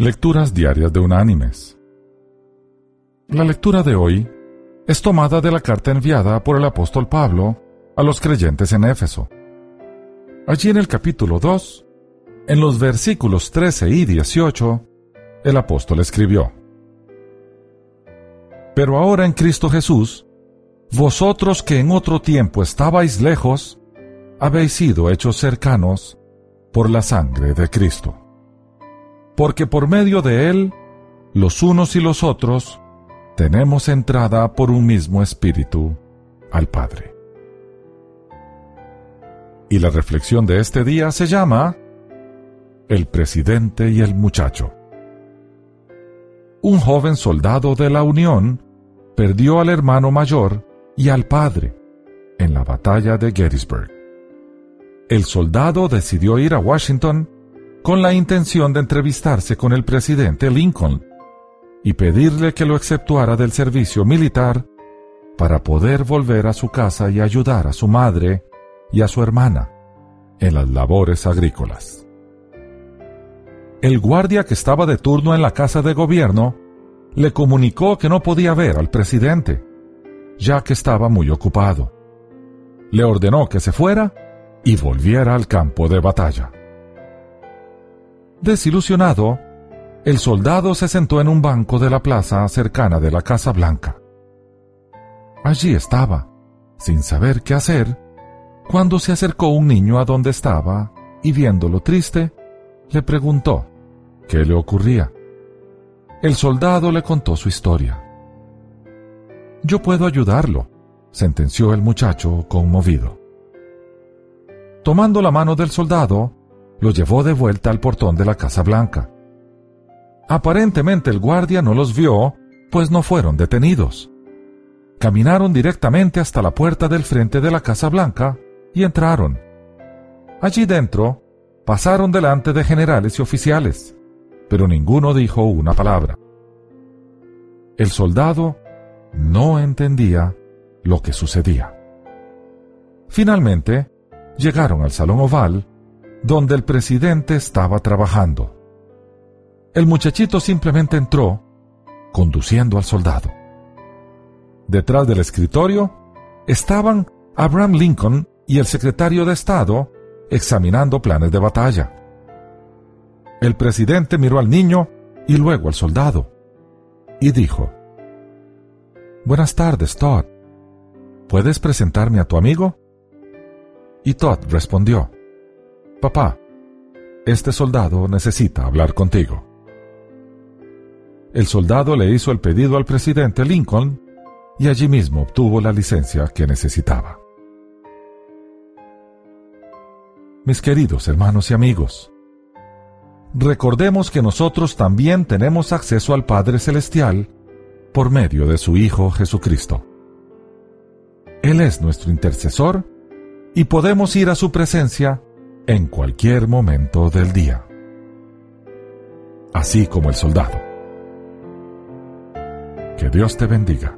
Lecturas Diarias de Unánimes. La lectura de hoy es tomada de la carta enviada por el apóstol Pablo a los creyentes en Éfeso. Allí en el capítulo 2, en los versículos 13 y 18, el apóstol escribió, Pero ahora en Cristo Jesús, vosotros que en otro tiempo estabais lejos, habéis sido hechos cercanos por la sangre de Cristo porque por medio de Él, los unos y los otros, tenemos entrada por un mismo espíritu al Padre. Y la reflexión de este día se llama El presidente y el muchacho. Un joven soldado de la Unión perdió al hermano mayor y al padre en la batalla de Gettysburg. El soldado decidió ir a Washington con la intención de entrevistarse con el presidente Lincoln y pedirle que lo exceptuara del servicio militar para poder volver a su casa y ayudar a su madre y a su hermana en las labores agrícolas. El guardia que estaba de turno en la casa de gobierno le comunicó que no podía ver al presidente, ya que estaba muy ocupado. Le ordenó que se fuera y volviera al campo de batalla. Desilusionado, el soldado se sentó en un banco de la plaza cercana de la Casa Blanca. Allí estaba, sin saber qué hacer, cuando se acercó un niño a donde estaba y viéndolo triste, le preguntó qué le ocurría. El soldado le contó su historia. Yo puedo ayudarlo, sentenció el muchacho conmovido. Tomando la mano del soldado, lo llevó de vuelta al portón de la Casa Blanca. Aparentemente el guardia no los vio, pues no fueron detenidos. Caminaron directamente hasta la puerta del frente de la Casa Blanca y entraron. Allí dentro, pasaron delante de generales y oficiales, pero ninguno dijo una palabra. El soldado no entendía lo que sucedía. Finalmente, llegaron al salón oval donde el presidente estaba trabajando. El muchachito simplemente entró, conduciendo al soldado. Detrás del escritorio estaban Abraham Lincoln y el secretario de Estado examinando planes de batalla. El presidente miró al niño y luego al soldado y dijo, Buenas tardes, Todd. ¿Puedes presentarme a tu amigo? Y Todd respondió, Papá, este soldado necesita hablar contigo. El soldado le hizo el pedido al presidente Lincoln y allí mismo obtuvo la licencia que necesitaba. Mis queridos hermanos y amigos, recordemos que nosotros también tenemos acceso al Padre Celestial por medio de su Hijo Jesucristo. Él es nuestro intercesor y podemos ir a su presencia en cualquier momento del día. Así como el soldado. Que Dios te bendiga.